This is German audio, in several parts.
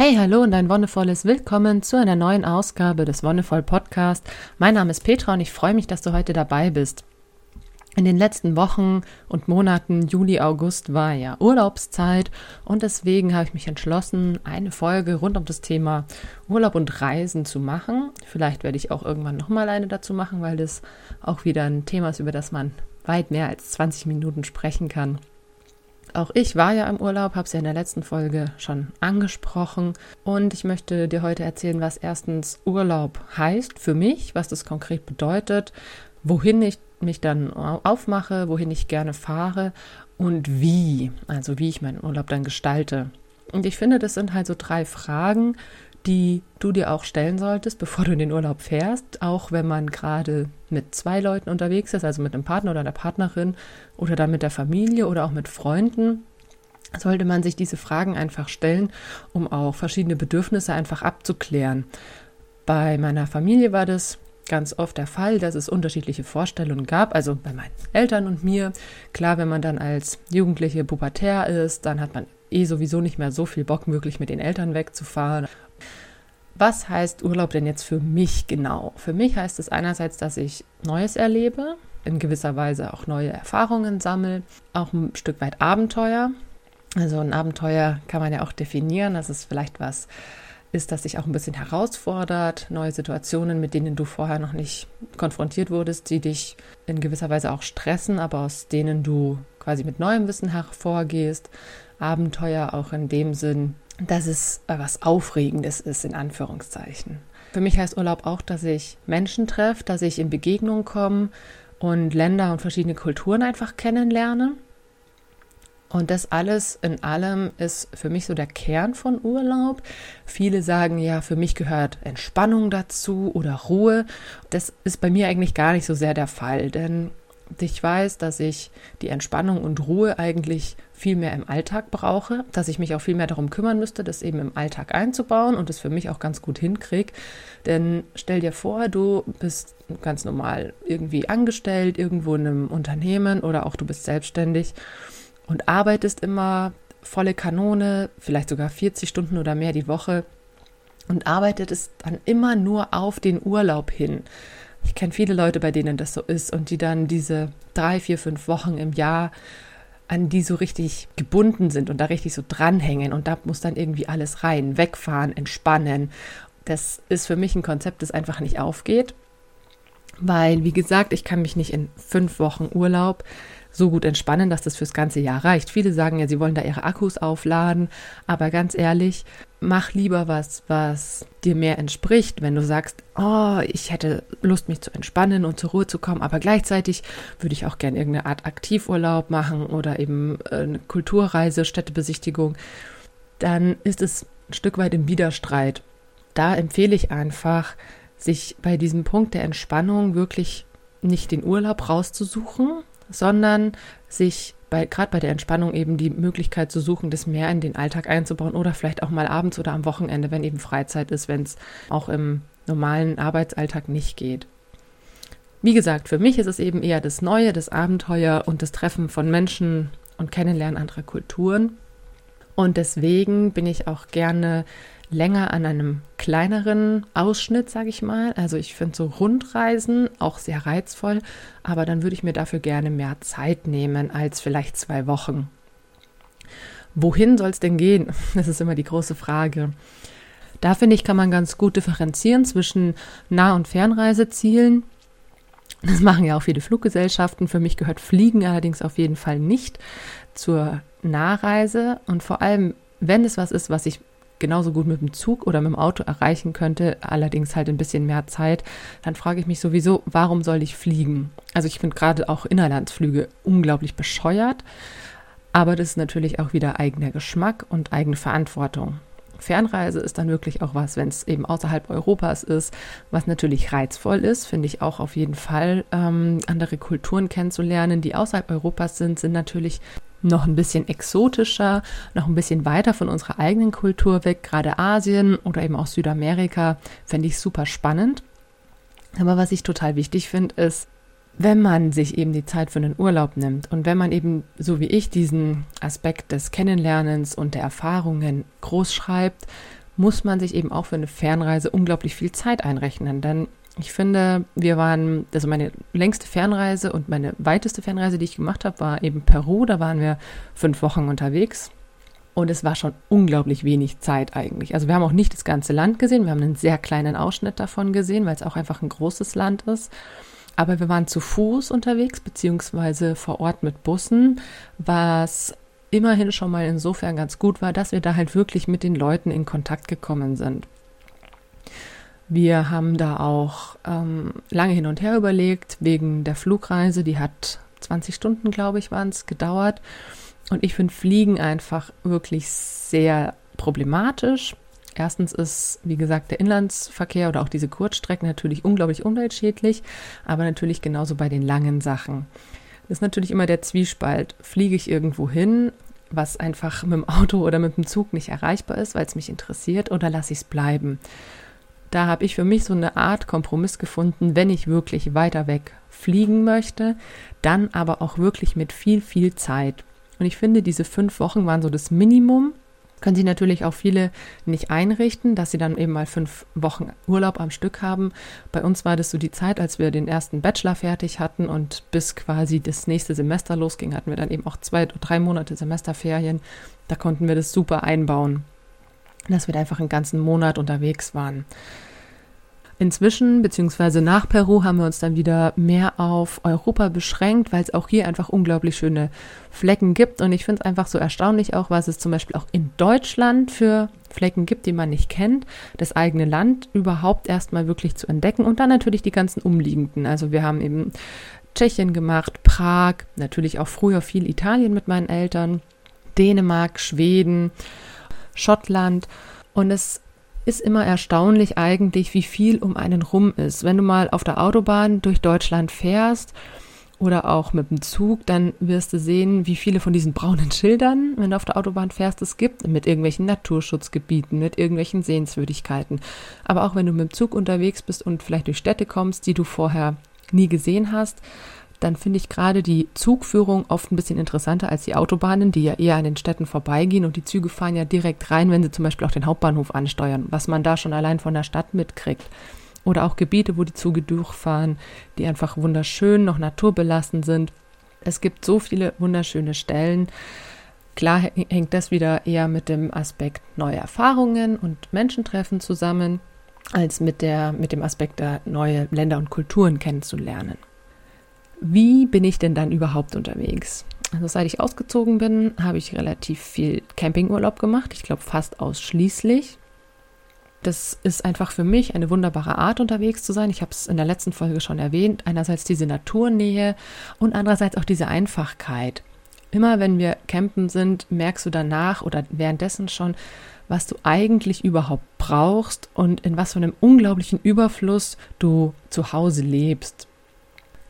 Hey, hallo und ein wundervolles Willkommen zu einer neuen Ausgabe des Wonnevoll Podcast. Mein Name ist Petra und ich freue mich, dass du heute dabei bist. In den letzten Wochen und Monaten, Juli, August, war ja Urlaubszeit und deswegen habe ich mich entschlossen, eine Folge rund um das Thema Urlaub und Reisen zu machen. Vielleicht werde ich auch irgendwann nochmal eine dazu machen, weil das auch wieder ein Thema ist, über das man weit mehr als 20 Minuten sprechen kann. Auch ich war ja im Urlaub, habe es ja in der letzten Folge schon angesprochen und ich möchte dir heute erzählen, was erstens Urlaub heißt für mich, was das konkret bedeutet, wohin ich mich dann aufmache, wohin ich gerne fahre und wie, also wie ich meinen Urlaub dann gestalte. Und ich finde, das sind halt so drei Fragen, die du dir auch stellen solltest, bevor du in den Urlaub fährst, auch wenn man gerade mit zwei Leuten unterwegs ist, also mit einem Partner oder einer Partnerin oder dann mit der Familie oder auch mit Freunden, sollte man sich diese Fragen einfach stellen, um auch verschiedene Bedürfnisse einfach abzuklären. Bei meiner Familie war das ganz oft der Fall, dass es unterschiedliche Vorstellungen gab, also bei meinen Eltern und mir. Klar, wenn man dann als Jugendliche pubertär ist, dann hat man eh sowieso nicht mehr so viel Bock, möglich mit den Eltern wegzufahren was heißt Urlaub denn jetzt für mich genau? Für mich heißt es einerseits, dass ich Neues erlebe, in gewisser Weise auch neue Erfahrungen sammle, auch ein Stück weit Abenteuer. Also ein Abenteuer kann man ja auch definieren, dass es vielleicht was ist, das dich auch ein bisschen herausfordert, neue Situationen, mit denen du vorher noch nicht konfrontiert wurdest, die dich in gewisser Weise auch stressen, aber aus denen du quasi mit neuem Wissen hervorgehst. Abenteuer auch in dem Sinn, dass es was Aufregendes ist, in Anführungszeichen. Für mich heißt Urlaub auch, dass ich Menschen treffe, dass ich in Begegnung komme und Länder und verschiedene Kulturen einfach kennenlerne. Und das alles in allem ist für mich so der Kern von Urlaub. Viele sagen ja, für mich gehört Entspannung dazu oder Ruhe. Das ist bei mir eigentlich gar nicht so sehr der Fall, denn ich weiß, dass ich die Entspannung und Ruhe eigentlich viel mehr im Alltag brauche, dass ich mich auch viel mehr darum kümmern müsste, das eben im Alltag einzubauen und das für mich auch ganz gut hinkriege. Denn stell dir vor, du bist ganz normal irgendwie angestellt, irgendwo in einem Unternehmen oder auch du bist selbstständig und arbeitest immer volle Kanone, vielleicht sogar 40 Stunden oder mehr die Woche und arbeitet es dann immer nur auf den Urlaub hin. Ich kenne viele Leute, bei denen das so ist und die dann diese drei, vier, fünf Wochen im Jahr an die so richtig gebunden sind und da richtig so dranhängen und da muss dann irgendwie alles rein, wegfahren, entspannen. Das ist für mich ein Konzept, das einfach nicht aufgeht, weil, wie gesagt, ich kann mich nicht in fünf Wochen Urlaub so gut entspannen, dass das fürs ganze Jahr reicht. Viele sagen ja, sie wollen da ihre Akkus aufladen, aber ganz ehrlich, mach lieber was, was dir mehr entspricht. Wenn du sagst, oh, ich hätte Lust, mich zu entspannen und zur Ruhe zu kommen, aber gleichzeitig würde ich auch gerne irgendeine Art Aktivurlaub machen oder eben äh, eine Kulturreise, Städtebesichtigung, dann ist es ein Stück weit im Widerstreit. Da empfehle ich einfach, sich bei diesem Punkt der Entspannung wirklich nicht den Urlaub rauszusuchen, sondern sich bei, gerade bei der Entspannung eben die Möglichkeit zu suchen, das mehr in den Alltag einzubauen oder vielleicht auch mal abends oder am Wochenende, wenn eben Freizeit ist, wenn es auch im normalen Arbeitsalltag nicht geht. Wie gesagt, für mich ist es eben eher das Neue, das Abenteuer und das Treffen von Menschen und Kennenlernen anderer Kulturen. Und deswegen bin ich auch gerne länger an einem kleineren Ausschnitt, sage ich mal. Also ich finde so Rundreisen auch sehr reizvoll, aber dann würde ich mir dafür gerne mehr Zeit nehmen als vielleicht zwei Wochen. Wohin soll es denn gehen? Das ist immer die große Frage. Da finde ich, kann man ganz gut differenzieren zwischen Nah- und Fernreisezielen. Das machen ja auch viele Fluggesellschaften. Für mich gehört Fliegen allerdings auf jeden Fall nicht zur Nahreise. Und vor allem, wenn es was ist, was ich genauso gut mit dem Zug oder mit dem Auto erreichen könnte, allerdings halt ein bisschen mehr Zeit, dann frage ich mich sowieso, warum soll ich fliegen? Also ich finde gerade auch Innerlandsflüge unglaublich bescheuert, aber das ist natürlich auch wieder eigener Geschmack und eigene Verantwortung. Fernreise ist dann wirklich auch was, wenn es eben außerhalb Europas ist, was natürlich reizvoll ist, finde ich auch auf jeden Fall. Ähm, andere Kulturen kennenzulernen, die außerhalb Europas sind, sind natürlich noch ein bisschen exotischer, noch ein bisschen weiter von unserer eigenen Kultur weg, gerade Asien oder eben auch Südamerika, fände ich super spannend. Aber was ich total wichtig finde, ist, wenn man sich eben die Zeit für einen Urlaub nimmt und wenn man eben, so wie ich, diesen Aspekt des Kennenlernens und der Erfahrungen groß schreibt, muss man sich eben auch für eine Fernreise unglaublich viel Zeit einrechnen. Denn ich finde, wir waren, also meine längste Fernreise und meine weiteste Fernreise, die ich gemacht habe, war eben Peru. Da waren wir fünf Wochen unterwegs. Und es war schon unglaublich wenig Zeit eigentlich. Also wir haben auch nicht das ganze Land gesehen. Wir haben einen sehr kleinen Ausschnitt davon gesehen, weil es auch einfach ein großes Land ist. Aber wir waren zu Fuß unterwegs, beziehungsweise vor Ort mit Bussen, was immerhin schon mal insofern ganz gut war, dass wir da halt wirklich mit den Leuten in Kontakt gekommen sind. Wir haben da auch ähm, lange hin und her überlegt, wegen der Flugreise, die hat 20 Stunden, glaube ich, waren es, gedauert. Und ich finde Fliegen einfach wirklich sehr problematisch. Erstens ist, wie gesagt, der Inlandsverkehr oder auch diese Kurzstrecken natürlich unglaublich umweltschädlich, aber natürlich genauso bei den langen Sachen. Das ist natürlich immer der Zwiespalt. Fliege ich irgendwo hin, was einfach mit dem Auto oder mit dem Zug nicht erreichbar ist, weil es mich interessiert, oder lasse ich es bleiben? Da habe ich für mich so eine Art Kompromiss gefunden, wenn ich wirklich weiter weg fliegen möchte, dann aber auch wirklich mit viel, viel Zeit. Und ich finde, diese fünf Wochen waren so das Minimum. Können sich natürlich auch viele nicht einrichten, dass sie dann eben mal fünf Wochen Urlaub am Stück haben. Bei uns war das so die Zeit, als wir den ersten Bachelor fertig hatten und bis quasi das nächste Semester losging, hatten wir dann eben auch zwei, drei Monate Semesterferien. Da konnten wir das super einbauen dass wir da einfach einen ganzen Monat unterwegs waren. Inzwischen, beziehungsweise nach Peru, haben wir uns dann wieder mehr auf Europa beschränkt, weil es auch hier einfach unglaublich schöne Flecken gibt. Und ich finde es einfach so erstaunlich auch, was es zum Beispiel auch in Deutschland für Flecken gibt, die man nicht kennt, das eigene Land überhaupt erstmal wirklich zu entdecken und dann natürlich die ganzen umliegenden. Also wir haben eben Tschechien gemacht, Prag, natürlich auch früher viel Italien mit meinen Eltern, Dänemark, Schweden, Schottland. Und es ist immer erstaunlich eigentlich, wie viel um einen rum ist. Wenn du mal auf der Autobahn durch Deutschland fährst oder auch mit dem Zug, dann wirst du sehen, wie viele von diesen braunen Schildern, wenn du auf der Autobahn fährst, es gibt, mit irgendwelchen Naturschutzgebieten, mit irgendwelchen Sehenswürdigkeiten. Aber auch wenn du mit dem Zug unterwegs bist und vielleicht durch Städte kommst, die du vorher nie gesehen hast, dann finde ich gerade die Zugführung oft ein bisschen interessanter als die Autobahnen, die ja eher an den Städten vorbeigehen und die Züge fahren ja direkt rein, wenn sie zum Beispiel auch den Hauptbahnhof ansteuern, was man da schon allein von der Stadt mitkriegt. Oder auch Gebiete, wo die Züge durchfahren, die einfach wunderschön, noch naturbelassen sind. Es gibt so viele wunderschöne Stellen. Klar hängt das wieder eher mit dem Aspekt neue Erfahrungen und Menschentreffen zusammen, als mit, der, mit dem Aspekt, neue Länder und Kulturen kennenzulernen. Wie bin ich denn dann überhaupt unterwegs? Also seit ich ausgezogen bin, habe ich relativ viel Campingurlaub gemacht. Ich glaube fast ausschließlich. Das ist einfach für mich eine wunderbare Art, unterwegs zu sein. Ich habe es in der letzten Folge schon erwähnt. Einerseits diese Naturnähe und andererseits auch diese Einfachkeit. Immer wenn wir campen sind, merkst du danach oder währenddessen schon, was du eigentlich überhaupt brauchst und in was für einem unglaublichen Überfluss du zu Hause lebst.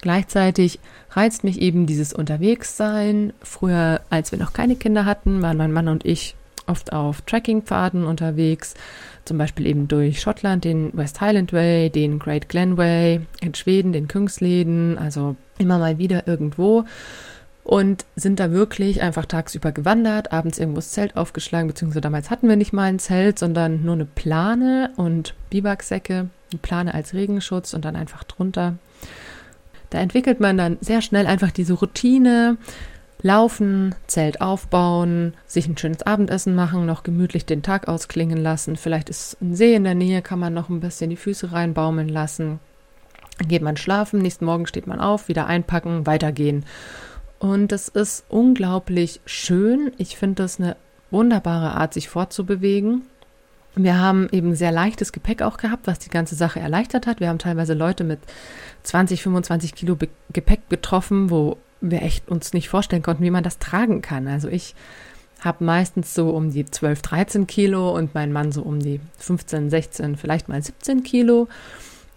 Gleichzeitig reizt mich eben dieses Unterwegssein. Früher, als wir noch keine Kinder hatten, waren mein Mann und ich oft auf Trekkingpfaden unterwegs, zum Beispiel eben durch Schottland den West Highland Way, den Great Glen Way, in Schweden den Kungsleden, also immer mal wieder irgendwo und sind da wirklich einfach tagsüber gewandert, abends irgendwo das Zelt aufgeschlagen, beziehungsweise damals hatten wir nicht mal ein Zelt, sondern nur eine Plane und Biwaksäcke, eine Plane als Regenschutz und dann einfach drunter da entwickelt man dann sehr schnell einfach diese Routine, laufen, Zelt aufbauen, sich ein schönes Abendessen machen, noch gemütlich den Tag ausklingen lassen. Vielleicht ist ein See in der Nähe, kann man noch ein bisschen die Füße reinbaumeln lassen. Dann geht man schlafen, nächsten Morgen steht man auf, wieder einpacken, weitergehen. Und es ist unglaublich schön. Ich finde das eine wunderbare Art, sich fortzubewegen. Wir haben eben sehr leichtes Gepäck auch gehabt, was die ganze Sache erleichtert hat. Wir haben teilweise Leute mit 20, 25 Kilo Be Gepäck getroffen, wo wir echt uns nicht vorstellen konnten, wie man das tragen kann. Also ich habe meistens so um die 12, 13 Kilo und mein Mann so um die 15, 16, vielleicht mal 17 Kilo.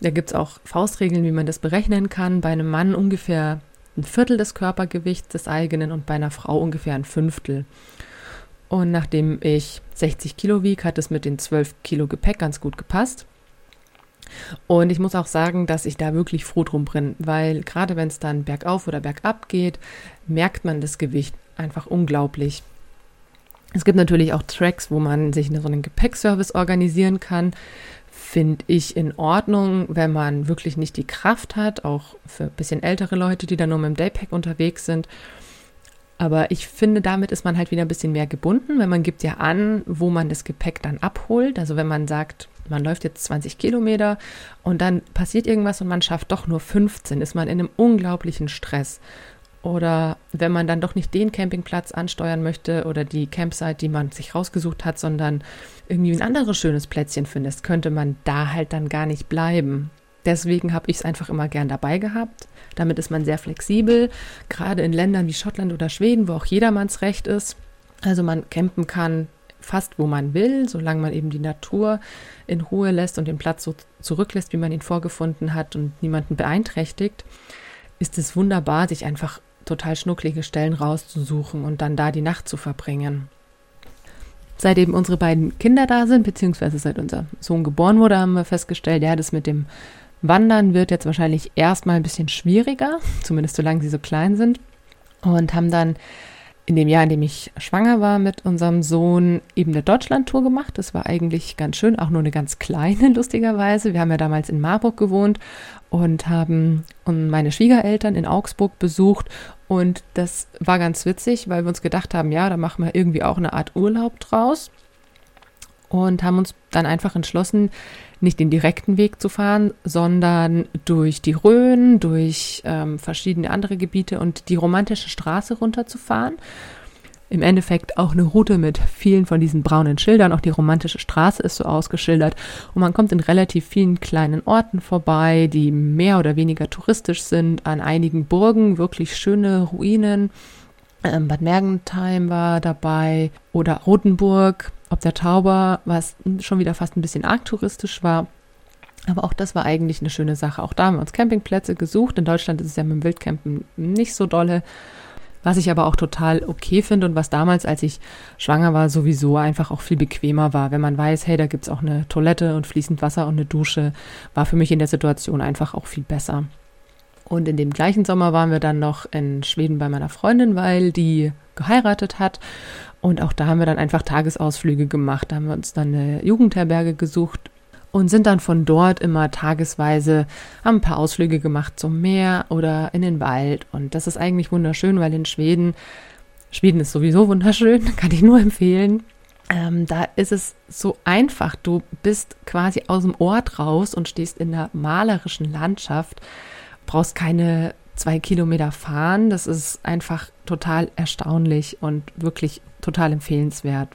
Da gibt es auch Faustregeln, wie man das berechnen kann. Bei einem Mann ungefähr ein Viertel des Körpergewichts des eigenen und bei einer Frau ungefähr ein Fünftel. Und nachdem ich 60 Kilo wiege, hat es mit den 12 Kilo Gepäck ganz gut gepasst. Und ich muss auch sagen, dass ich da wirklich froh drum bin, weil gerade wenn es dann bergauf oder bergab geht, merkt man das Gewicht einfach unglaublich. Es gibt natürlich auch Tracks, wo man sich so einen Gepäckservice organisieren kann. Finde ich in Ordnung, wenn man wirklich nicht die Kraft hat, auch für ein bisschen ältere Leute, die da nur mit dem Daypack unterwegs sind. Aber ich finde, damit ist man halt wieder ein bisschen mehr gebunden, weil man gibt ja an, wo man das Gepäck dann abholt. Also wenn man sagt, man läuft jetzt 20 Kilometer und dann passiert irgendwas und man schafft doch nur 15, ist man in einem unglaublichen Stress. Oder wenn man dann doch nicht den Campingplatz ansteuern möchte oder die Campsite, die man sich rausgesucht hat, sondern irgendwie ein anderes schönes Plätzchen findet, könnte man da halt dann gar nicht bleiben. Deswegen habe ich es einfach immer gern dabei gehabt. Damit ist man sehr flexibel, gerade in Ländern wie Schottland oder Schweden, wo auch jedermanns Recht ist. Also man campen kann fast wo man will, solange man eben die Natur in Ruhe lässt und den Platz so zurücklässt, wie man ihn vorgefunden hat und niemanden beeinträchtigt, ist es wunderbar, sich einfach total schnucklige Stellen rauszusuchen und dann da die Nacht zu verbringen. Seit eben unsere beiden Kinder da sind, beziehungsweise seit unser Sohn geboren wurde, haben wir festgestellt, ja, das mit dem Wandern wird jetzt wahrscheinlich erstmal ein bisschen schwieriger, zumindest solange sie so klein sind. Und haben dann in dem Jahr, in dem ich schwanger war mit unserem Sohn, eben eine Deutschland-Tour gemacht. Das war eigentlich ganz schön, auch nur eine ganz kleine, lustigerweise. Wir haben ja damals in Marburg gewohnt und haben meine Schwiegereltern in Augsburg besucht. Und das war ganz witzig, weil wir uns gedacht haben, ja, da machen wir irgendwie auch eine Art Urlaub draus. Und haben uns dann einfach entschlossen, nicht den direkten Weg zu fahren, sondern durch die Rhön, durch ähm, verschiedene andere Gebiete und die romantische Straße runterzufahren. Im Endeffekt auch eine Route mit vielen von diesen braunen Schildern. Auch die romantische Straße ist so ausgeschildert. Und man kommt in relativ vielen kleinen Orten vorbei, die mehr oder weniger touristisch sind. An einigen Burgen wirklich schöne Ruinen. Ähm, Bad Mergentheim war dabei oder Rotenburg ob der Tauber, was schon wieder fast ein bisschen arg touristisch war. Aber auch das war eigentlich eine schöne Sache. Auch da haben wir uns Campingplätze gesucht. In Deutschland ist es ja mit dem Wildcampen nicht so dolle. Was ich aber auch total okay finde und was damals, als ich schwanger war, sowieso einfach auch viel bequemer war. Wenn man weiß, hey, da gibt es auch eine Toilette und fließend Wasser und eine Dusche, war für mich in der Situation einfach auch viel besser. Und in dem gleichen Sommer waren wir dann noch in Schweden bei meiner Freundin, weil die geheiratet hat. Und auch da haben wir dann einfach Tagesausflüge gemacht. Da haben wir uns dann eine Jugendherberge gesucht und sind dann von dort immer tagesweise, haben ein paar Ausflüge gemacht zum Meer oder in den Wald. Und das ist eigentlich wunderschön, weil in Schweden, Schweden ist sowieso wunderschön, kann ich nur empfehlen. Ähm, da ist es so einfach. Du bist quasi aus dem Ort raus und stehst in der malerischen Landschaft, brauchst keine zwei Kilometer fahren. Das ist einfach total erstaunlich und wirklich total empfehlenswert.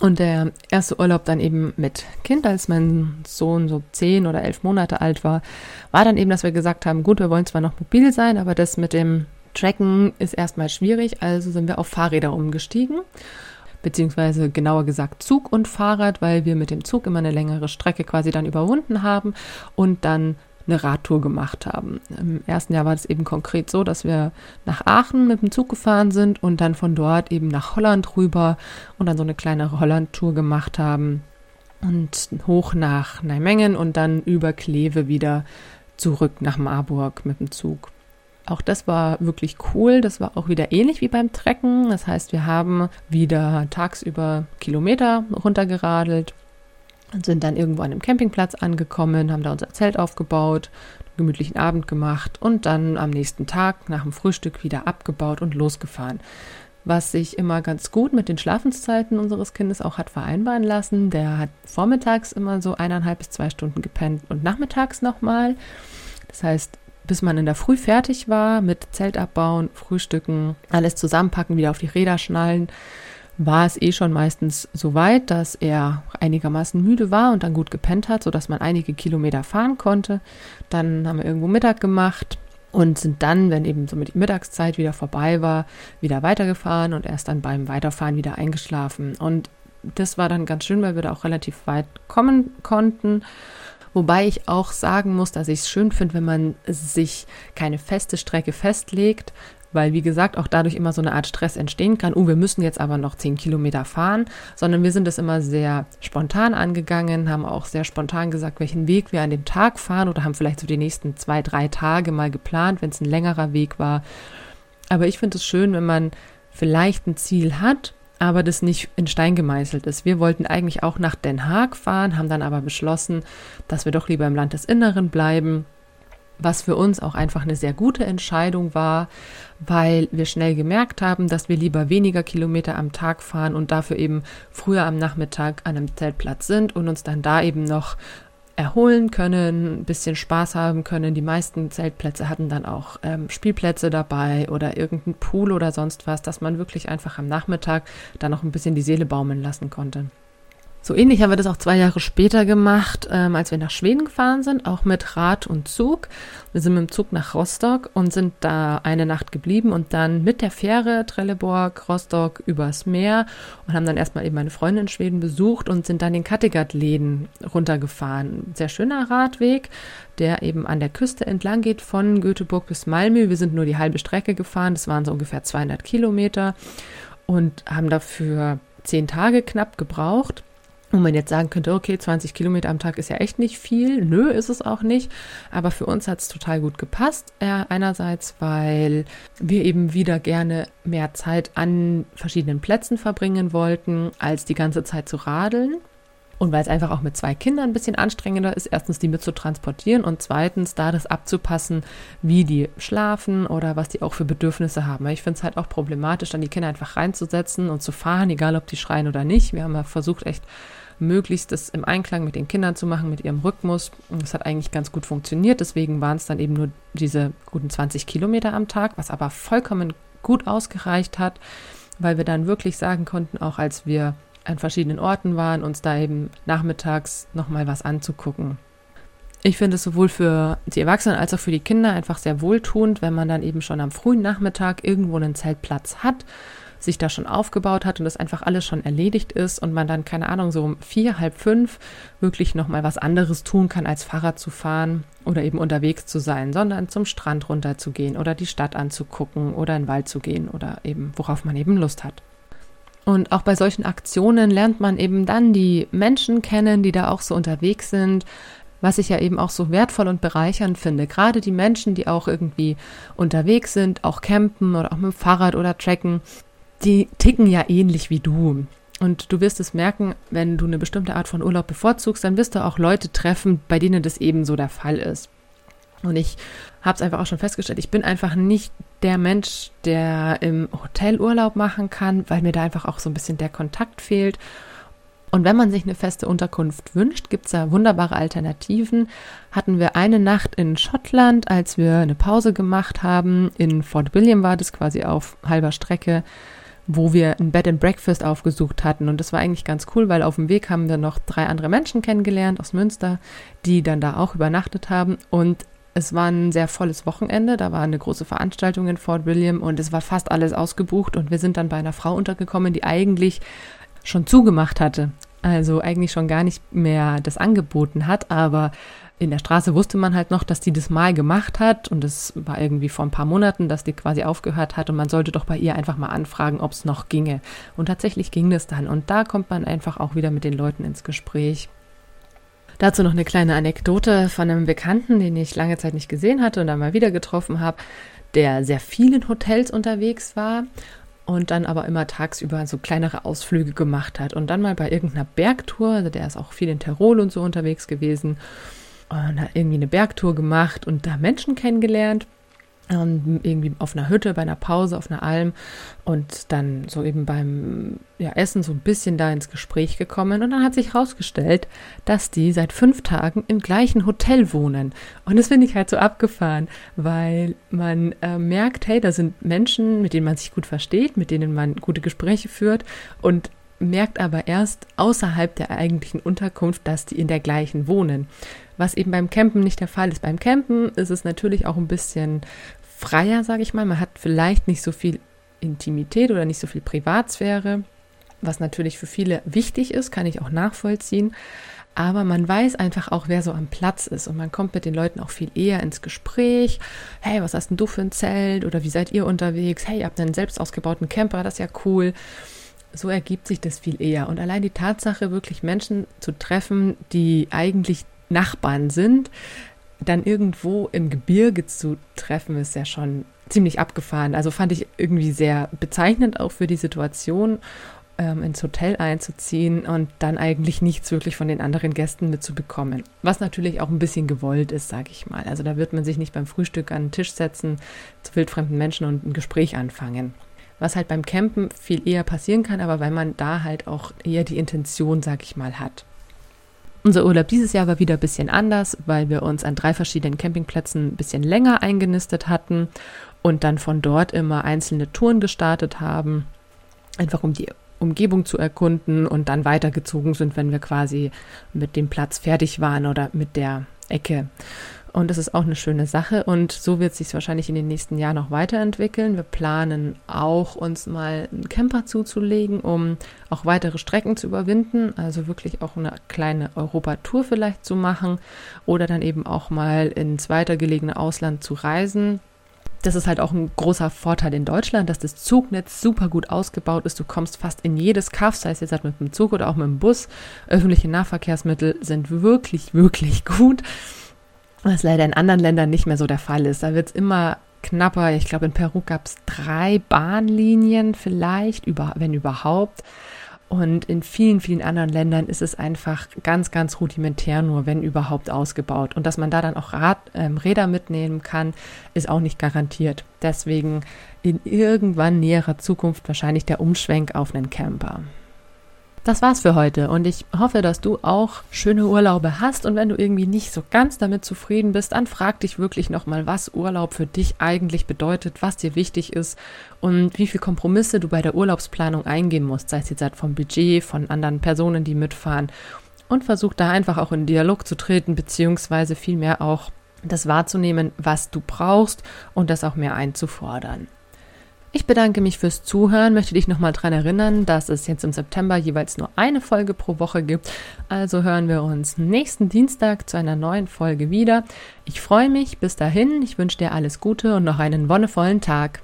Und der erste Urlaub dann eben mit Kind, als mein Sohn so zehn oder elf Monate alt war, war dann eben, dass wir gesagt haben, gut, wir wollen zwar noch mobil sein, aber das mit dem Tracken ist erstmal schwierig, also sind wir auf Fahrräder umgestiegen, beziehungsweise genauer gesagt Zug und Fahrrad, weil wir mit dem Zug immer eine längere Strecke quasi dann überwunden haben und dann eine Radtour gemacht haben. Im ersten Jahr war das eben konkret so, dass wir nach Aachen mit dem Zug gefahren sind und dann von dort eben nach Holland rüber und dann so eine kleine Holland-Tour gemacht haben und hoch nach Nijmegen und dann über Kleve wieder zurück nach Marburg mit dem Zug. Auch das war wirklich cool. Das war auch wieder ähnlich wie beim Trecken. Das heißt, wir haben wieder tagsüber Kilometer runtergeradelt und sind dann irgendwo an einem Campingplatz angekommen, haben da unser Zelt aufgebaut, einen gemütlichen Abend gemacht und dann am nächsten Tag nach dem Frühstück wieder abgebaut und losgefahren. Was sich immer ganz gut mit den Schlafenszeiten unseres Kindes auch hat vereinbaren lassen. Der hat vormittags immer so eineinhalb bis zwei Stunden gepennt und nachmittags nochmal. Das heißt, bis man in der Früh fertig war mit Zelt abbauen, Frühstücken, alles zusammenpacken, wieder auf die Räder schnallen, war es eh schon meistens so weit, dass er einigermaßen müde war und dann gut gepennt hat, sodass man einige Kilometer fahren konnte. Dann haben wir irgendwo Mittag gemacht und sind dann, wenn eben so mit die Mittagszeit wieder vorbei war, wieder weitergefahren und erst dann beim Weiterfahren wieder eingeschlafen. Und das war dann ganz schön, weil wir da auch relativ weit kommen konnten. Wobei ich auch sagen muss, dass ich es schön finde, wenn man sich keine feste Strecke festlegt, weil wie gesagt auch dadurch immer so eine Art Stress entstehen kann. Oh, wir müssen jetzt aber noch zehn Kilometer fahren, sondern wir sind es immer sehr spontan angegangen, haben auch sehr spontan gesagt, welchen Weg wir an dem Tag fahren oder haben vielleicht so die nächsten zwei, drei Tage mal geplant, wenn es ein längerer Weg war. Aber ich finde es schön, wenn man vielleicht ein Ziel hat aber das nicht in Stein gemeißelt ist. Wir wollten eigentlich auch nach Den Haag fahren, haben dann aber beschlossen, dass wir doch lieber im Landesinneren bleiben, was für uns auch einfach eine sehr gute Entscheidung war, weil wir schnell gemerkt haben, dass wir lieber weniger Kilometer am Tag fahren und dafür eben früher am Nachmittag an einem Zeltplatz sind und uns dann da eben noch erholen können, ein bisschen Spaß haben können. Die meisten Zeltplätze hatten dann auch ähm, Spielplätze dabei oder irgendein Pool oder sonst was, dass man wirklich einfach am Nachmittag dann noch ein bisschen die Seele baumeln lassen konnte. So ähnlich haben wir das auch zwei Jahre später gemacht, ähm, als wir nach Schweden gefahren sind, auch mit Rad und Zug. Wir sind mit dem Zug nach Rostock und sind da eine Nacht geblieben und dann mit der Fähre Trelleborg, Rostock übers Meer und haben dann erstmal eben meine Freundin in Schweden besucht und sind dann den Kattegat-Läden runtergefahren. Sehr schöner Radweg, der eben an der Küste entlang geht von Göteborg bis Malmö. Wir sind nur die halbe Strecke gefahren, das waren so ungefähr 200 Kilometer und haben dafür zehn Tage knapp gebraucht wo man jetzt sagen könnte, okay, 20 Kilometer am Tag ist ja echt nicht viel. Nö, ist es auch nicht. Aber für uns hat es total gut gepasst. Äh, einerseits, weil wir eben wieder gerne mehr Zeit an verschiedenen Plätzen verbringen wollten, als die ganze Zeit zu radeln. Und weil es einfach auch mit zwei Kindern ein bisschen anstrengender ist, erstens die mit zu transportieren und zweitens da das abzupassen, wie die schlafen oder was die auch für Bedürfnisse haben. Ich finde es halt auch problematisch, dann die Kinder einfach reinzusetzen und zu fahren, egal ob die schreien oder nicht. Wir haben ja versucht, echt möglichst das im Einklang mit den Kindern zu machen, mit ihrem Rhythmus. Und das hat eigentlich ganz gut funktioniert. Deswegen waren es dann eben nur diese guten 20 Kilometer am Tag, was aber vollkommen gut ausgereicht hat, weil wir dann wirklich sagen konnten, auch als wir an verschiedenen Orten waren, uns da eben nachmittags nochmal was anzugucken. Ich finde es sowohl für die Erwachsenen als auch für die Kinder einfach sehr wohltuend, wenn man dann eben schon am frühen Nachmittag irgendwo einen Zeltplatz hat sich da schon aufgebaut hat und das einfach alles schon erledigt ist und man dann, keine Ahnung, so um vier, halb fünf wirklich nochmal was anderes tun kann, als Fahrrad zu fahren oder eben unterwegs zu sein, sondern zum Strand runter zu gehen oder die Stadt anzugucken oder in den Wald zu gehen oder eben, worauf man eben Lust hat. Und auch bei solchen Aktionen lernt man eben dann die Menschen kennen, die da auch so unterwegs sind, was ich ja eben auch so wertvoll und bereichernd finde. Gerade die Menschen, die auch irgendwie unterwegs sind, auch campen oder auch mit dem Fahrrad oder tracken, die ticken ja ähnlich wie du. Und du wirst es merken, wenn du eine bestimmte Art von Urlaub bevorzugst, dann wirst du auch Leute treffen, bei denen das ebenso der Fall ist. Und ich habe es einfach auch schon festgestellt, ich bin einfach nicht der Mensch, der im Hotel Urlaub machen kann, weil mir da einfach auch so ein bisschen der Kontakt fehlt. Und wenn man sich eine feste Unterkunft wünscht, gibt es da wunderbare Alternativen. Hatten wir eine Nacht in Schottland, als wir eine Pause gemacht haben. In Fort William war das quasi auf halber Strecke wo wir ein Bed and Breakfast aufgesucht hatten. Und das war eigentlich ganz cool, weil auf dem Weg haben wir noch drei andere Menschen kennengelernt aus Münster, die dann da auch übernachtet haben. Und es war ein sehr volles Wochenende. Da war eine große Veranstaltung in Fort William und es war fast alles ausgebucht. Und wir sind dann bei einer Frau untergekommen, die eigentlich schon zugemacht hatte. Also eigentlich schon gar nicht mehr das angeboten hat, aber in der Straße wusste man halt noch, dass die das mal gemacht hat und es war irgendwie vor ein paar Monaten, dass die quasi aufgehört hat und man sollte doch bei ihr einfach mal anfragen, ob es noch ginge. Und tatsächlich ging das dann und da kommt man einfach auch wieder mit den Leuten ins Gespräch. Dazu noch eine kleine Anekdote von einem Bekannten, den ich lange Zeit nicht gesehen hatte und dann mal wieder getroffen habe, der sehr viel in Hotels unterwegs war und dann aber immer tagsüber so kleinere Ausflüge gemacht hat und dann mal bei irgendeiner Bergtour, also der ist auch viel in Tirol und so unterwegs gewesen und irgendwie eine Bergtour gemacht und da Menschen kennengelernt. Ähm, irgendwie auf einer Hütte, bei einer Pause auf einer Alm und dann so eben beim ja, Essen so ein bisschen da ins Gespräch gekommen und dann hat sich herausgestellt, dass die seit fünf Tagen im gleichen Hotel wohnen. Und das finde ich halt so abgefahren, weil man äh, merkt, hey, da sind Menschen, mit denen man sich gut versteht, mit denen man gute Gespräche führt und merkt aber erst außerhalb der eigentlichen Unterkunft, dass die in der gleichen wohnen. Was eben beim Campen nicht der Fall ist. Beim Campen ist es natürlich auch ein bisschen freier, sage ich mal. Man hat vielleicht nicht so viel Intimität oder nicht so viel Privatsphäre, was natürlich für viele wichtig ist, kann ich auch nachvollziehen. Aber man weiß einfach auch, wer so am Platz ist und man kommt mit den Leuten auch viel eher ins Gespräch. Hey, was hast denn du für ein Zelt? Oder wie seid ihr unterwegs? Hey, ihr habt einen selbst ausgebauten Camper, das ist ja cool so ergibt sich das viel eher. Und allein die Tatsache, wirklich Menschen zu treffen, die eigentlich Nachbarn sind, dann irgendwo im Gebirge zu treffen, ist ja schon ziemlich abgefahren. Also fand ich irgendwie sehr bezeichnend auch für die Situation. ähm, ins Hotel einzuziehen und dann eigentlich nichts wirklich von den anderen Gästen mitzubekommen. Was natürlich auch ein bisschen gewollt ist, sage ich mal. Also da wird man sich nicht beim Frühstück an den Tisch setzen zu wildfremden Menschen und ein Gespräch anfangen. Was halt beim Campen viel eher passieren kann, aber weil man da halt auch eher die Intention, sag ich mal, hat. Unser Urlaub dieses Jahr war wieder ein bisschen anders, weil wir uns an drei verschiedenen Campingplätzen ein bisschen länger eingenistet hatten und dann von dort immer einzelne Touren gestartet haben, einfach um die Umgebung zu erkunden und dann weitergezogen sind, wenn wir quasi mit dem Platz fertig waren oder mit der Ecke. Und das ist auch eine schöne Sache. Und so wird es sich wahrscheinlich in den nächsten Jahren noch weiterentwickeln. Wir planen auch, uns mal einen Camper zuzulegen, um auch weitere Strecken zu überwinden. Also wirklich auch eine kleine Europatour vielleicht zu machen oder dann eben auch mal ins weitergelegene Ausland zu reisen. Das ist halt auch ein großer Vorteil in Deutschland, dass das Zugnetz super gut ausgebaut ist. Du kommst fast in jedes Kaff, sei es jetzt halt mit dem Zug oder auch mit dem Bus. Öffentliche Nahverkehrsmittel sind wirklich, wirklich gut was leider in anderen Ländern nicht mehr so der Fall ist. Da wird es immer knapper. Ich glaube, in Peru gab es drei Bahnlinien vielleicht, über, wenn überhaupt. Und in vielen, vielen anderen Ländern ist es einfach ganz, ganz rudimentär nur, wenn überhaupt ausgebaut. Und dass man da dann auch Rad, äh, Räder mitnehmen kann, ist auch nicht garantiert. Deswegen in irgendwann näherer Zukunft wahrscheinlich der Umschwenk auf einen Camper. Das war's für heute und ich hoffe, dass du auch schöne Urlaube hast und wenn du irgendwie nicht so ganz damit zufrieden bist, dann frag dich wirklich nochmal, was Urlaub für dich eigentlich bedeutet, was dir wichtig ist und wie viel Kompromisse du bei der Urlaubsplanung eingehen musst, sei es jetzt halt vom Budget, von anderen Personen, die mitfahren und versuch da einfach auch in Dialog zu treten, beziehungsweise vielmehr auch das wahrzunehmen, was du brauchst und das auch mehr einzufordern. Ich bedanke mich fürs Zuhören, möchte dich nochmal daran erinnern, dass es jetzt im September jeweils nur eine Folge pro Woche gibt. Also hören wir uns nächsten Dienstag zu einer neuen Folge wieder. Ich freue mich, bis dahin, ich wünsche dir alles Gute und noch einen wonnevollen Tag.